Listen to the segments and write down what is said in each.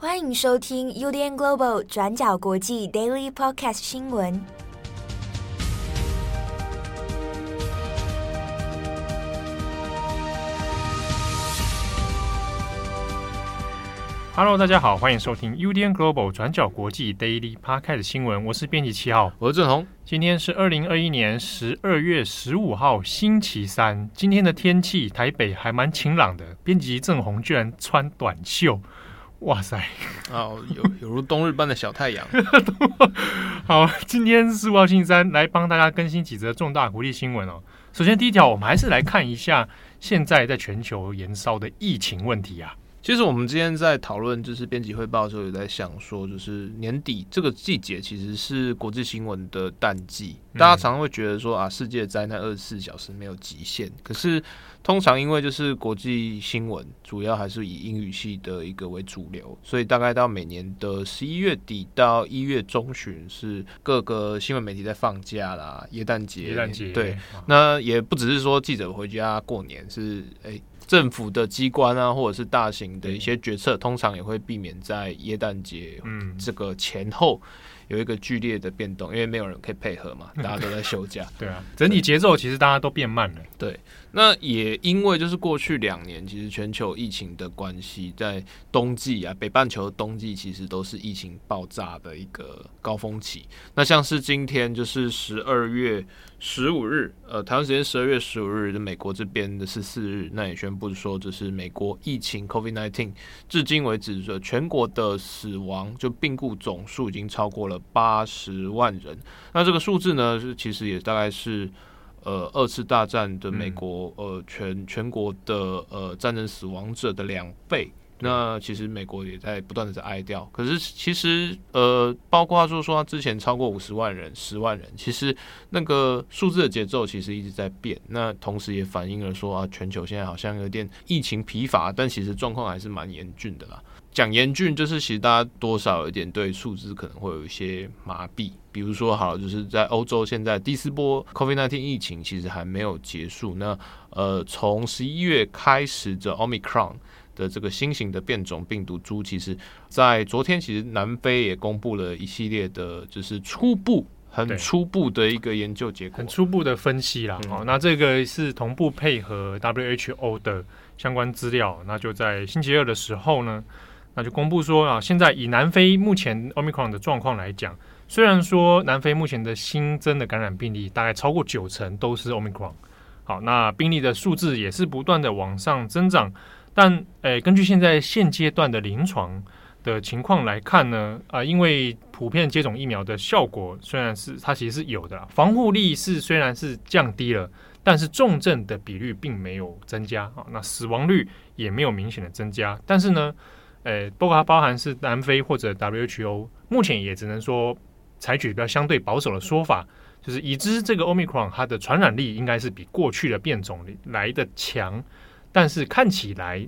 欢迎收听 UDN Global 转角国际 Daily Podcast 新闻。Hello，大家好，欢迎收听 UDN Global 转角国际 Daily Podcast 新闻。我是编辑七号，我是郑红。今天是二零二一年十二月十五号，星期三。今天的天气，台北还蛮晴朗的。编辑郑红居然穿短袖，哇塞！哦，有有如冬日般的小太阳。好，今天是五号星期三，来帮大家更新几则重大国际新闻哦。首先，第一条，我们还是来看一下现在在全球延烧的疫情问题啊。其实我们今天在讨论就是编辑汇报的时候，有在想说，就是年底这个季节其实是国际新闻的淡季。大家常常会觉得说啊，世界灾难二十四小时没有极限。可是通常因为就是国际新闻主要还是以英语系的一个为主流，所以大概到每年的十一月底到一月中旬是各个新闻媒体在放假啦，耶诞节。耶诞节对，那也不只是说记者回家过年，是哎。政府的机关啊，或者是大型的一些决策，通常也会避免在耶诞节这个前后有一个剧烈的变动，因为没有人可以配合嘛，大家都在休假。对啊，整体节奏其实大家都变慢了。对。那也因为就是过去两年，其实全球疫情的关系，在冬季啊，北半球的冬季其实都是疫情爆炸的一个高峰期。那像是今天就是十二月十五日，呃，台湾时间十二月十五日就美国这边的十四日，那也宣布说，这是美国疫情 COVID-19 至今为止的全国的死亡就病故总数已经超过了八十万人。那这个数字呢，是其实也大概是。呃，二次大战的美国，呃，全全国的呃战争死亡者的两倍。那其实美国也在不断的在哀悼。可是其实呃，包括就是说之前超过五十万人、十万人，其实那个数字的节奏其实一直在变。那同时也反映了说啊，全球现在好像有点疫情疲乏，但其实状况还是蛮严峻的啦。讲严峻，就是其实大家多少有点对数字可能会有一些麻痹。比如说，好，就是在欧洲现在第四波 COVID-19 疫情其实还没有结束。那呃，从十一月开始的 Omicron 的这个新型的变种病毒株，其实在昨天其实南非也公布了一系列的，就是初步很初步的一个研究结果，很初步的分析啦。好、嗯，那这个是同步配合 WHO 的相关资料。那就在星期二的时候呢。那就公布说啊，现在以南非目前 Omicron 的状况来讲，虽然说南非目前的新增的感染病例大概超过九成都是 Omicron，好，那病例的数字也是不断的往上增长，但诶，根据现在现阶段的临床的情况来看呢，啊，因为普遍接种疫苗的效果虽然是它其实是有的，防护力是虽然是降低了，但是重症的比率并没有增加啊，那死亡率也没有明显的增加，但是呢。诶，包括它包含是南非或者 WHO，目前也只能说采取比较相对保守的说法，就是已知这个 Omicron 它的传染力应该是比过去的变种来的强，但是看起来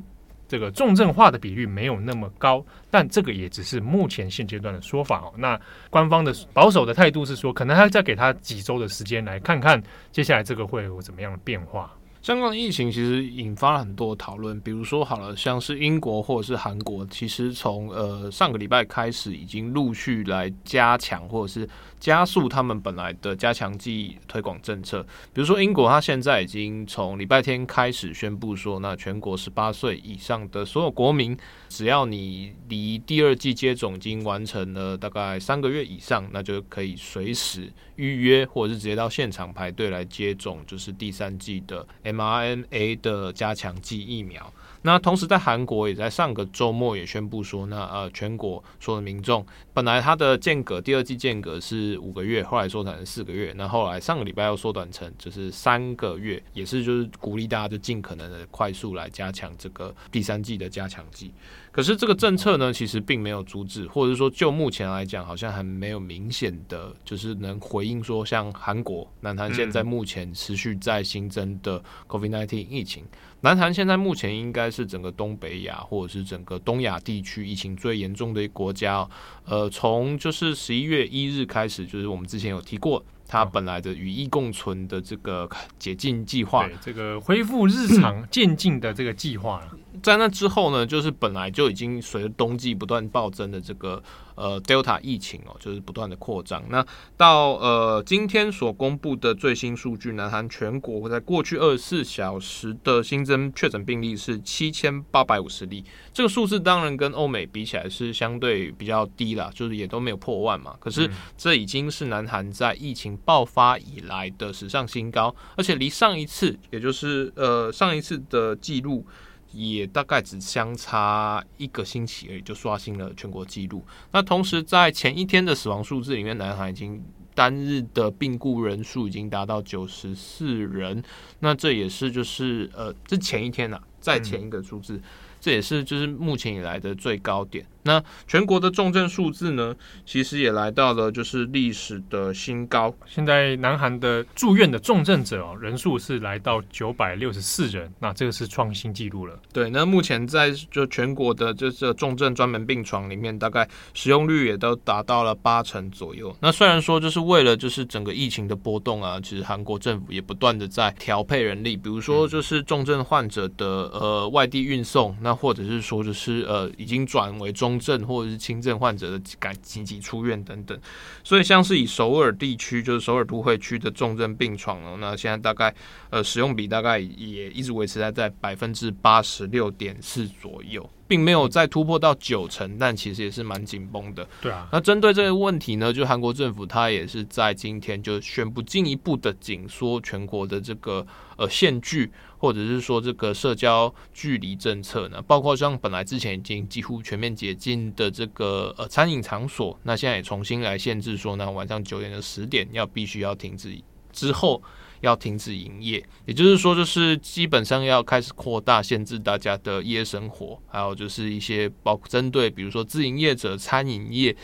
这个重症化的比率没有那么高，但这个也只是目前现阶段的说法哦。那官方的保守的态度是说，可能还要再给他几周的时间来看看接下来这个会有怎么样的变化。相关的疫情其实引发了很多讨论，比如说好了，像是英国或者是韩国，其实从呃上个礼拜开始已经陆续来加强或者是加速他们本来的加强剂推广政策。比如说英国，它现在已经从礼拜天开始宣布说，那全国十八岁以上的所有国民，只要你离第二剂接种已经完成了大概三个月以上，那就可以随时预约或者是直接到现场排队来接种，就是第三剂的。mRNA 的加强剂疫苗，那同时在韩国也在上个周末也宣布说，那呃全国所有的民众本来它的间隔第二季间隔是五个月，后来缩短成四个月，那后来上个礼拜又缩短成就是三个月，也是就是鼓励大家就尽可能的快速来加强这个第三季的加强剂。可是这个政策呢，其实并没有阻止，或者说就目前来讲，好像还没有明显的就是能回应说，像韩国、南韩现在目前持续在新增的 COVID-19 疫情。南韩现在目前应该是整个东北亚或者是整个东亚地区疫情最严重的一个国家。呃，从就是十一月一日开始，就是我们之前有提过。它本来的与疫共存的这个解禁计划，对这个恢复日常 渐进的这个计划了。在那之后呢，就是本来就已经随着冬季不断暴增的这个呃 Delta 疫情哦，就是不断的扩张。那到呃今天所公布的最新数据，南韩全国在过去二十四小时的新增确诊病例是七千八百五十例。这个数字当然跟欧美比起来是相对比较低啦，就是也都没有破万嘛。可是这已经是南韩在疫情爆发以来的史上新高，而且离上一次，也就是呃上一次的记录。也大概只相差一个星期而已，就刷新了全国纪录。那同时在前一天的死亡数字里面，南韩已经单日的病故人数已经达到九十四人。那这也是就是呃，这前一天呐、啊，在前一个数字。嗯这也是就是目前以来的最高点。那全国的重症数字呢，其实也来到了就是历史的新高。现在南韩的住院的重症者哦，人数是来到九百六十四人，那这个是创新纪录了。对，那目前在就全国的这这重症专门病床里面，大概使用率也都达到了八成左右。那虽然说就是为了就是整个疫情的波动啊，其实韩国政府也不断的在调配人力，比如说就是重症患者的呃外地运送那。那或者是说，就是呃，已经转为中重症或者是轻症患者的赶紧急出院等等，所以像是以首尔地区，就是首尔都会区的重症病床呢，那现在大概呃使用比大概也一直维持在在百分之八十六点四左右。并没有再突破到九成，但其实也是蛮紧绷的。对啊，那针对这个问题呢，就韩国政府它也是在今天就宣布进一步的紧缩全国的这个呃限聚，或者是说这个社交距离政策呢，包括像本来之前已经几乎全面解禁的这个呃餐饮场所，那现在也重新来限制说呢，晚上九点到十点要必须要停止之后。要停止营业，也就是说，就是基本上要开始扩大限制大家的夜生活，还有就是一些包括针对比如说自营业者、餐饮业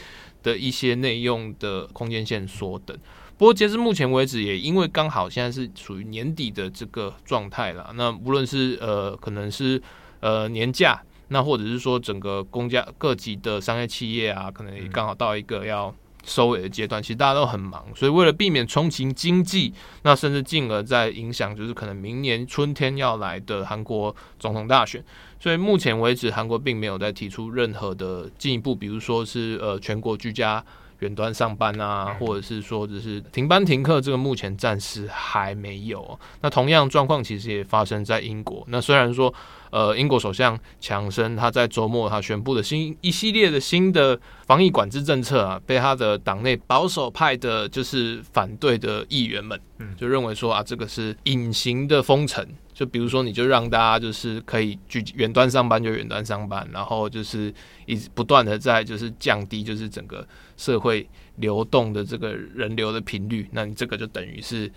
的一些内用的空间限缩等。不过截至目前为止，也因为刚好现在是属于年底的这个状态了，那无论是呃可能是呃年假，那或者是说整个公家各级的商业企业啊，可能也刚好到一个要。收尾的阶段，其实大家都很忙，所以为了避免重启经济，那甚至进而在影响，就是可能明年春天要来的韩国总统大选，所以目前为止，韩国并没有再提出任何的进一步，比如说是呃全国居家远端上班啊，或者是说只是停班停课，这个目前暂时还没有。那同样状况其实也发生在英国，那虽然说。呃，英国首相强生他在周末他宣布的新一系列的新的防疫管制政策啊，被他的党内保守派的，就是反对的议员们，嗯，就认为说啊，这个是隐形的封城，就比如说你就让大家就是可以去远端上班就远端上班，然后就是一直不断的在就是降低就是整个社会流动的这个人流的频率，那你这个就等于是。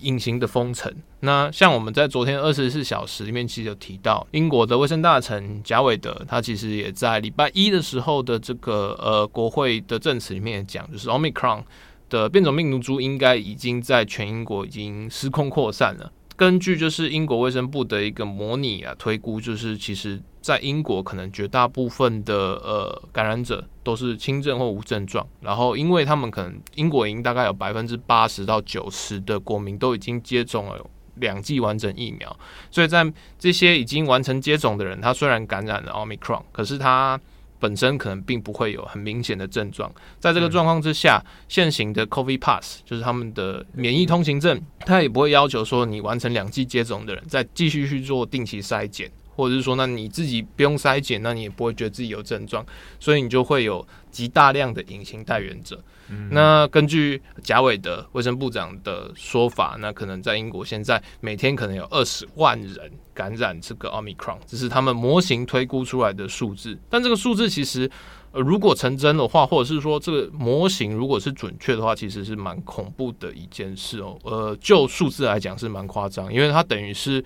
隐形的封城。那像我们在昨天二十四小时里面，其实有提到英国的卫生大臣贾伟德，他其实也在礼拜一的时候的这个呃国会的证词里面也讲，就是 Omicron 的变种病毒株应该已经在全英国已经失控扩散了。根据就是英国卫生部的一个模拟啊推估，就是其实在英国可能绝大部分的呃感染者都是轻症或无症状，然后因为他们可能英国已经大概有百分之八十到九十的国民都已经接种了两剂完整疫苗，所以在这些已经完成接种的人，他虽然感染了 Omicron，可是他。本身可能并不会有很明显的症状，在这个状况之下，嗯、现行的 COVID Pass 就是他们的免疫通行证，他也不会要求说你完成两剂接种的人再继续去做定期筛检，或者是说，那你自己不用筛检，那你也不会觉得自己有症状，所以你就会有极大量的隐形带源者。嗯、那根据贾伟的卫生部长的说法，那可能在英国现在每天可能有二十万人感染这个奥密克戎这是他们模型推估出来的数字。但这个数字其实，呃，如果成真的话，或者是说这个模型如果是准确的话，其实是蛮恐怖的一件事哦。呃，就数字来讲是蛮夸张，因为它等于是。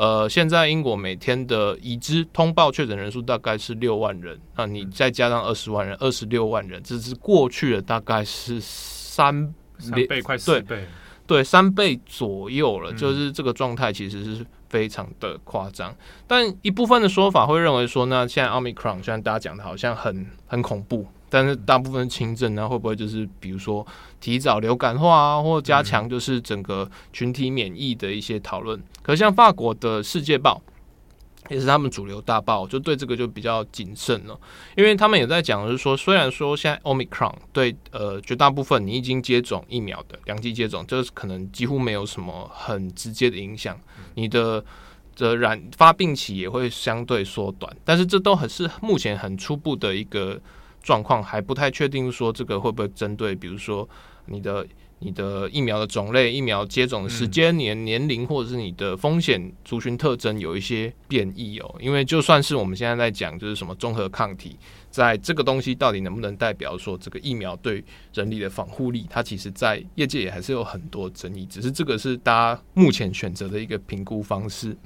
呃，现在英国每天的已知通报确诊人数大概是六万人，那你再加上二十万人，二十六万人，这是过去的大概是三三倍，快四倍，对，对，三倍左右了，就是这个状态其实是非常的夸张。嗯、但一部分的说法会认为说，那现在奥密克戎，虽然大家讲的好像很很恐怖。但是大部分轻症呢，会不会就是比如说提早流感化啊，或加强就是整个群体免疫的一些讨论？可像法国的《世界报》也是他们主流大报，就对这个就比较谨慎了，因为他们也在讲，就是说虽然说现在 Omicron 对呃绝大部分你已经接种疫苗的两剂接种，就是可能几乎没有什么很直接的影响，你的。的染发病期也会相对缩短，但是这都很是目前很初步的一个状况，还不太确定说这个会不会针对，比如说你的你的疫苗的种类、疫苗接种的时间、年年龄，或者是你的风险族群特征有一些变异哦。因为就算是我们现在在讲，就是什么综合抗体，在这个东西到底能不能代表说这个疫苗对人体的防护力，它其实在业界也还是有很多争议，只是这个是大家目前选择的一个评估方式。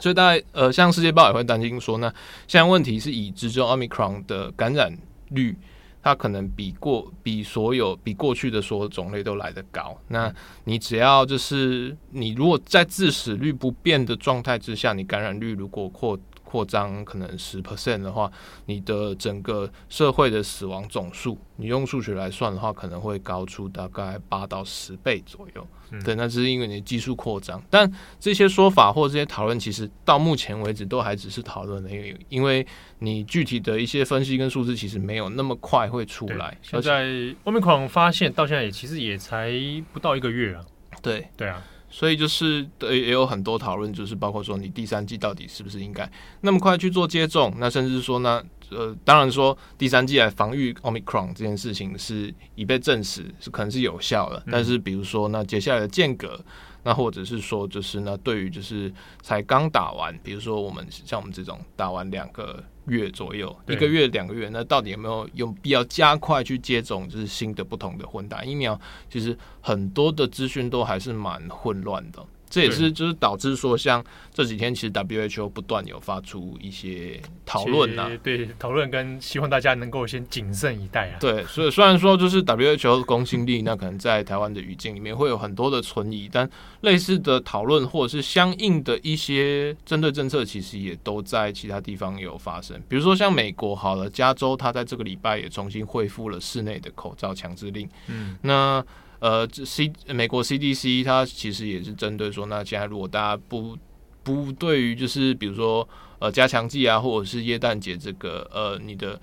所以大概呃，像世界报也会担心说，那现在问题是已知就 Omicron 的感染率，它可能比过比所有比过去的所有种类都来得高。那你只要就是你如果在致死率不变的状态之下，你感染率如果扩扩张可能十 percent 的话，你的整个社会的死亡总数，你用数学来算的话，可能会高出大概八到十倍左右。嗯、对，那只是因为你的基数扩张，但这些说法或这些讨论，其实到目前为止都还只是讨论的，因为因为你具体的一些分析跟数字，其实没有那么快会出来。现在 Omicron 发现到现在也其实也才不到一个月啊。对，对啊。所以就是对也有很多讨论，就是包括说你第三季到底是不是应该那么快去做接种？那甚至说呢，呃，当然说第三季来防御 Omicron 这件事情是已被证实是可能是有效的，但是比如说那接下来的间隔。那或者是说，就是那对于就是才刚打完，比如说我们像我们这种打完两个月左右，一个月两个月，那到底有没有有必要加快去接种就是新的不同的混打疫苗？其实很多的资讯都还是蛮混乱的。这也是就是导致说，像这几天其实 WHO 不断有发出一些讨论啊，对讨论跟希望大家能够先谨慎以待啊。对，所以虽然说就是 WHO 的公信力，那可能在台湾的语境里面会有很多的存疑，但类似的讨论或者是相应的一些针对政策，其实也都在其他地方有发生。比如说像美国好了，加州它在这个礼拜也重新恢复了室内的口罩强制令。嗯，那。呃，C 美国 CDC 它其实也是针对说，那现在如果大家不不对于就是比如说呃加强剂啊，或者是耶诞节这个呃你的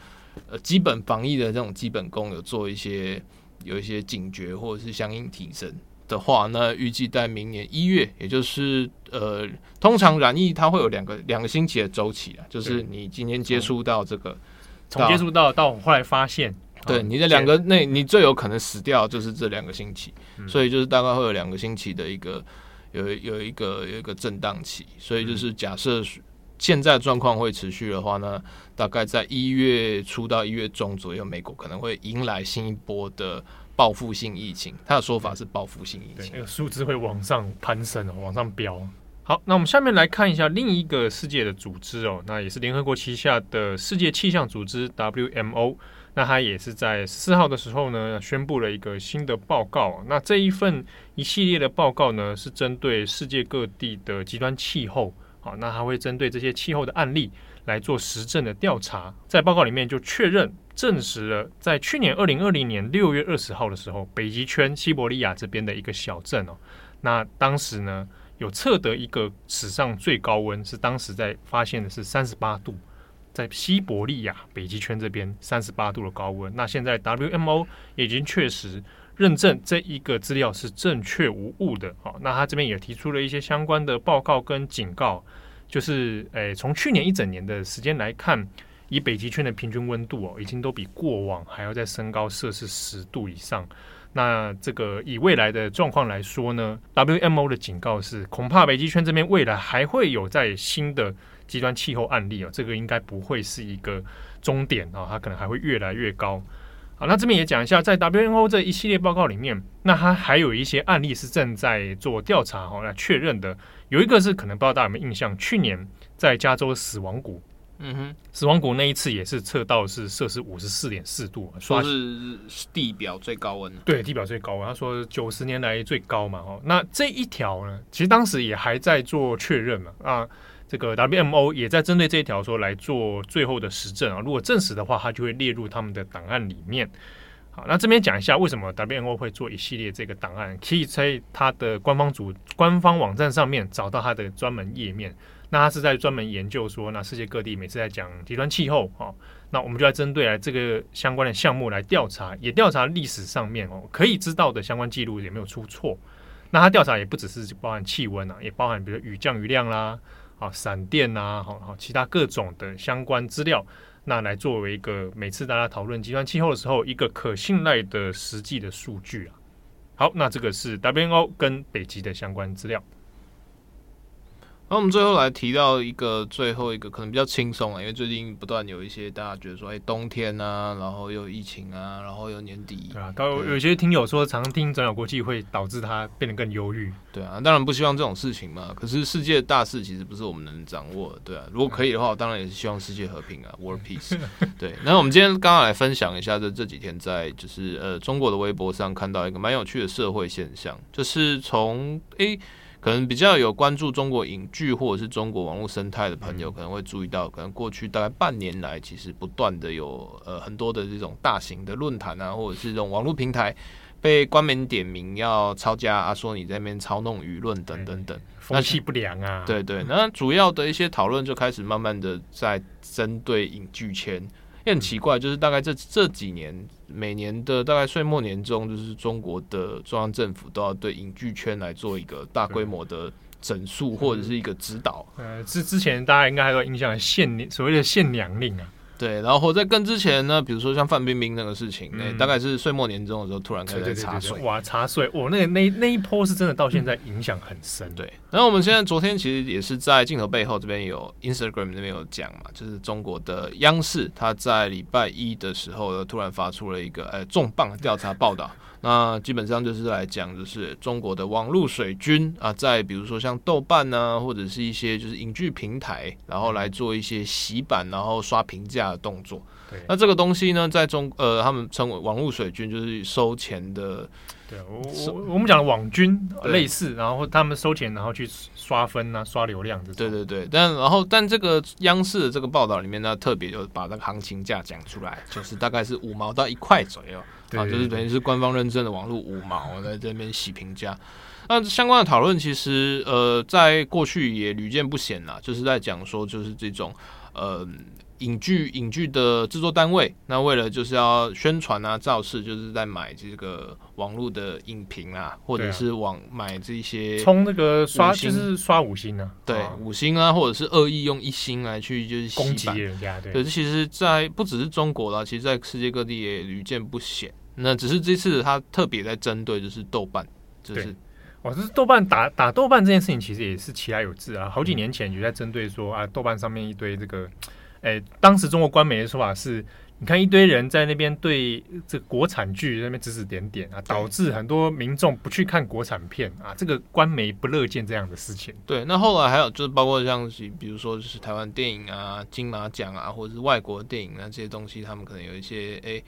呃基本防疫的这种基本功有做一些有一些警觉或者是相应提升的话，那预计在明年一月，也就是呃通常染疫它会有两个两个星期的周期啊，就是你今天接触到这个从接触到到后来发现。对，你的两个那，你最有可能死掉就是这两个星期，嗯，所以就是大概会有两个星期的一个有有一个有一个震荡期，所以就是假设现在状况会持续的话呢，大概在一月初到一月中左右，美国可能会迎来新一波的报复性疫情。他的说法是报复性疫情，那个数字会往上攀升哦，往上飙。好，那我们下面来看一下另一个世界的组织哦，那也是联合国旗下的世界气象组织 WMO。那他也是在四号的时候呢，宣布了一个新的报告。那这一份一系列的报告呢，是针对世界各地的极端气候。好，那他会针对这些气候的案例来做实证的调查。在报告里面就确认证实了，在去年二零二零年六月二十号的时候，北极圈西伯利亚这边的一个小镇哦，那当时呢有测得一个史上最高温，是当时在发现的是三十八度。在西伯利亚北极圈这边三十八度的高温，那现在 WMO 已经确实认证这一个资料是正确无误的。好，那他这边也提出了一些相关的报告跟警告，就是诶，从去年一整年的时间来看，以北极圈的平均温度哦，已经都比过往还要再升高摄氏十度以上。那这个以未来的状况来说呢，WMO 的警告是，恐怕北极圈这边未来还会有在新的。极端气候案例啊，这个应该不会是一个终点啊，它可能还会越来越高。好，那这边也讲一下，在 WMO 这一系列报告里面，那它还有一些案例是正在做调查哈，来确认的。有一个是可能不知道大家有没有印象，去年在加州死亡谷，嗯哼，死亡谷那一次也是测到是摄氏五十四点四度，说是地表最高温。对，地表最高温，他说九十年来最高嘛，哦。那这一条呢，其实当时也还在做确认嘛，啊。这个 WMO 也在针对这一条说来做最后的实证啊。如果证实的话，它就会列入他们的档案里面。好，那这边讲一下为什么 WMO 会做一系列这个档案，可以在它的官方组官方网站上面找到它的专门页面。那它是在专门研究说，那世界各地每次在讲极端气候啊，那我们就来针对来这个相关的项目来调查，也调查历史上面哦可以知道的相关记录有没有出错。那它调查也不只是包含气温啊，也包含比如雨降雨量啦，啊闪电呐，好好其他各种的相关资料，那来作为一个每次大家讨论极端气候的时候一个可信赖的实际的数据啊。好，那这个是 WNO 跟北极的相关资料。那我们最后来提到一个最后一个可能比较轻松啊，因为最近不断有一些大家觉得说，哎，冬天啊，然后又疫情啊，然后又年底，对啊，有有些听友说，常听转角国际会导致他变得更忧郁，对啊，当然不希望这种事情嘛。可是世界大事其实不是我们能掌握的，对啊。如果可以的话，我当然也是希望世界和平啊，World Peace。对，那我们今天刚刚来分享一下，这这几天在就是呃中国的微博上看到一个蛮有趣的社会现象，就是从哎。可能比较有关注中国影剧或者是中国网络生态的朋友，可能会注意到，可能过去大概半年来，其实不断的有呃很多的这种大型的论坛啊，或者是这种网络平台被官媒点名要抄家啊，说你在那边操弄舆论等等等，风气不良啊。对对，那主要的一些讨论就开始慢慢的在针对影剧圈。也很奇怪，就是大概这这几年，每年的大概岁末年终，就是中国的中央政府都要对影剧圈来做一个大规模的整肃或者是一个指导。呃，之之前大家应该还有印象，限所谓的限娘令啊。对，然后在更之前呢，比如说像范冰冰那个事情，那、嗯、大概是岁末年终的时候突然开始查税，哇，查税，我，那个那那一波是真的到现在影响很深。嗯、对，然后我们现在昨天其实也是在镜头背后这边有 Instagram 那边有讲嘛，就是中国的央视，它在礼拜一的时候呢，突然发出了一个呃重磅调查报道。那基本上就是来讲，就是中国的网络水军啊，在比如说像豆瓣啊，或者是一些就是影剧平台，然后来做一些洗版，然后刷评价的动作。对，那这个东西呢，在中呃，他们称为网络水军，就是收钱的。对，我我我们讲的网军类似，然后他们收钱，然后去刷分啊，刷流量这种。对对对，但然后但这个央视的这个报道里面呢，特别就把那个行情价讲出来，就是大概是五毛到一块左右。啊，就是等于是官方认证的网络五毛 在这边洗评价。那相关的讨论其实呃，在过去也屡见不鲜啦，就是在讲说，就是这种呃影剧影剧的制作单位，那为了就是要宣传啊造势，就是在买这个网络的影评啊，或者是网买这些充那个刷就是刷五星啊，对五星啊，或者是恶意用一星来去就是攻击人家，对，对，这其实，在不只是中国啦，其实在世界各地也屡见不鲜。那只是这次他特别在针对，就是豆瓣，就是，哇，这是豆瓣打打豆瓣这件事情，其实也是其来有志啊。好几年前就在针对说啊，豆瓣上面一堆这个，哎、当时中国官媒的说法是，你看一堆人在那边对这个国产剧那边指指点点啊，导致很多民众不去看国产片啊，这个官媒不乐见这样的事情。对，那后来还有就是包括像比如说就是台湾电影啊、金马奖啊，或者是外国电影啊这些东西，他们可能有一些哎。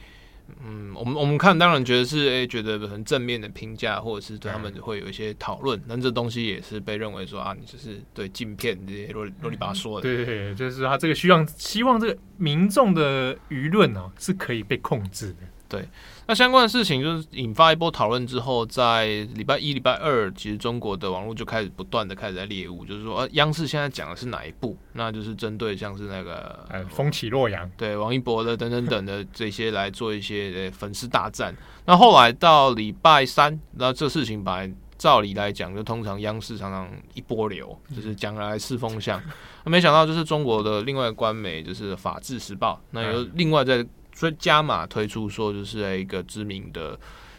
嗯，我们我们看当然觉得是诶、欸，觉得很正面的评价，或者是对他们会有一些讨论。那、嗯、这东西也是被认为说啊，你就是对镜片这些啰啰里吧嗦的。对对，就是他这个希望希望这个民众的舆论啊是可以被控制的。对。那相关的事情就是引发一波讨论之后，在礼拜一、礼拜二，其实中国的网络就开始不断的开始在猎物，就是说，呃，央视现在讲的是哪一部？那就是针对像是那个呃，风起洛阳，对，王一博的等等等的这些来做一些呃粉丝大战。那后来到礼拜三，那这事情本来照理来讲，就通常央视常常一波流，就是讲来试风向。那没想到就是中国的另外官媒，就是《法制时报》，那有另外在。所以加码推出说，就是一个知名的、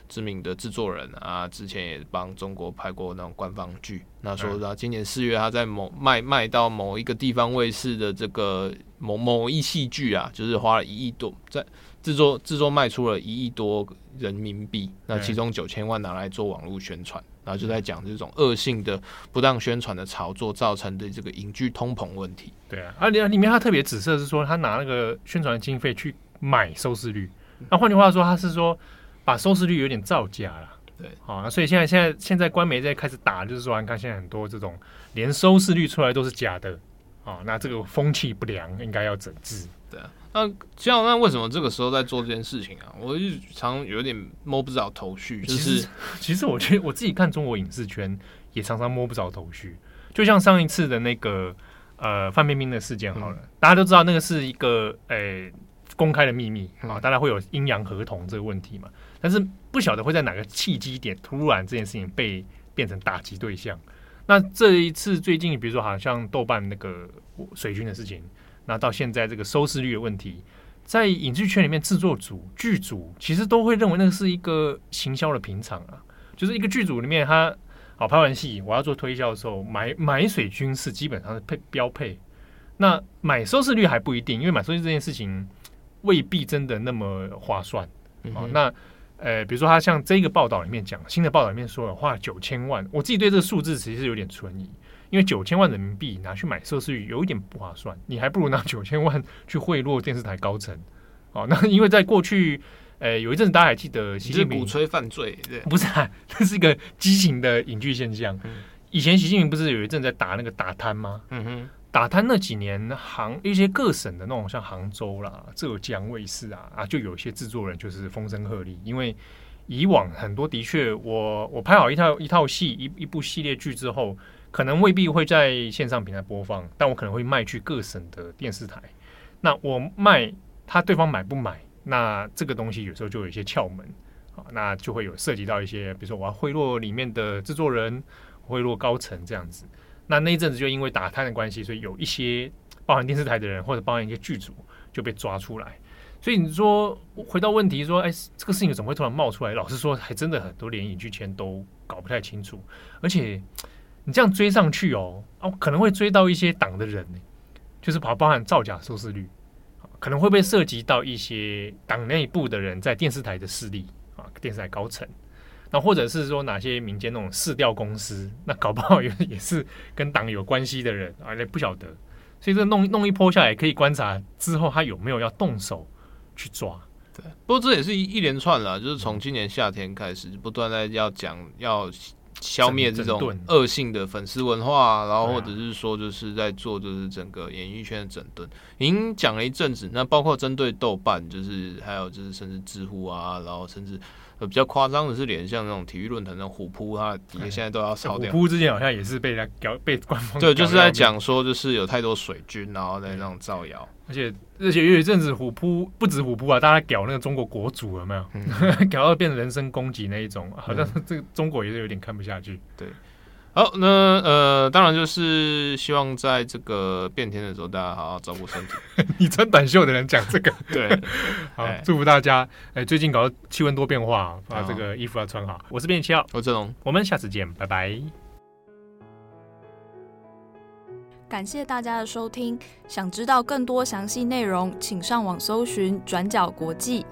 知名的制作人啊，之前也帮中国拍过那种官方剧。那说他今年四月，他在某卖卖到某一个地方卫视的这个某某一戏剧啊，就是花了一亿多在制作制作卖出了一亿多人民币。那其中九千万拿来做网络宣传，然后就在讲这种恶性的不当宣传的炒作造成的这个影剧通膨问题。对啊，啊里里面他特别指涉是说，他拿那个宣传经费去。买收视率，那换句话说，他是说把收视率有点造假了。对，好、啊，所以现在现在现在官媒在开始打，就是说，你看现在很多这种连收视率出来都是假的啊，那这个风气不良应该要整治。对啊，那像那为什么这个时候在做这件事情啊？我日常有点摸不着头绪。就是其实，其实我觉得我自己看中国影视圈也常常摸不着头绪。就像上一次的那个呃范冰冰的事件好了，嗯、大家都知道那个是一个诶、欸、公开的秘密啊，当然会有阴阳合同这个问题嘛。但是不晓得会在哪个契机点突然这件事情被变成打击对象。那这一次最近，比如说好像豆瓣那个水军的事情，那到现在这个收视率的问题，在影剧圈里面，制作组、剧组其实都会认为那是一个行销的平常啊，就是一个剧组里面，他好拍完戏，我要做推销的时候，买买水军是基本上是配标配。那买收视率还不一定，因为买收视率这件事情未必真的那么划算。嗯、哼那呃，比如说他像这个报道里面讲，新的报道里面说了花九千万，我自己对这个数字其实有点存疑。因为九千万人民币拿去买收视率有一点不划算，你还不如拿 九千万去贿赂电视台高层。哦，那因为在过去，呃，有一阵子大家还记得习近平鼓吹犯罪，对，不是、啊，这是一个畸形的影剧现象。嗯、以前习近平不是有一阵在打那个打贪吗？嗯哼，打贪那几年，杭一些各省的那种像杭州啦、浙江卫视啊啊，就有一些制作人就是风声鹤唳，因为以往很多的确，我我拍好一套一套戏一一部系列剧之后。可能未必会在线上平台播放，但我可能会卖去各省的电视台。那我卖，他对方买不买？那这个东西有时候就有一些窍门啊，那就会有涉及到一些，比如说我要贿赂里面的制作人，贿赂高层这样子。那那一阵子就因为打探的关系，所以有一些包含电视台的人或者包含一些剧组就被抓出来。所以你说回到问题说，哎，这个事情怎么会突然冒出来？老实说，还真的很多连影剧圈都搞不太清楚，而且。你这样追上去哦，哦，可能会追到一些党的人，就是包包含造假收视率，可能会被涉及到一些党内部的人在电视台的势力啊，电视台高层，那或者是说哪些民间那种市调公司，那搞不好 也也是跟党有关系的人啊，也不晓得，所以这弄弄一波下来，可以观察之后他有没有要动手去抓。对，不过这也是一一连串了，就是从今年夏天开始，不断在要讲要。消灭这种恶性的粉丝文化，然后或者是说，就是在做就是整个演艺圈的整顿。已经讲了一阵子，那包括针对豆瓣，就是还有就是甚至知乎啊，然后甚至。比较夸张的是，连像那种体育论坛那种虎扑，它底下现在都要烧掉。虎扑之前好像也是被他搞被官方对，就是在讲说，就是有太多水军，然后在那种造谣。而且而且有一阵子虎扑不止虎扑啊，大家搞那个中国国主有没有？嗯、搞到变成人身攻击那一种，好像这个中国也是有点看不下去。对。好，那呃，当然就是希望在这个变天的时候，大家好好照顾身体。你穿短袖的人讲这个，对，好，祝福大家。哎，最近搞得气温多变化，把这个衣服要穿好。我是编辑七号，我是郑龙，我们下次见，拜拜。感谢大家的收听，想知道更多详细内容，请上网搜寻转角国际。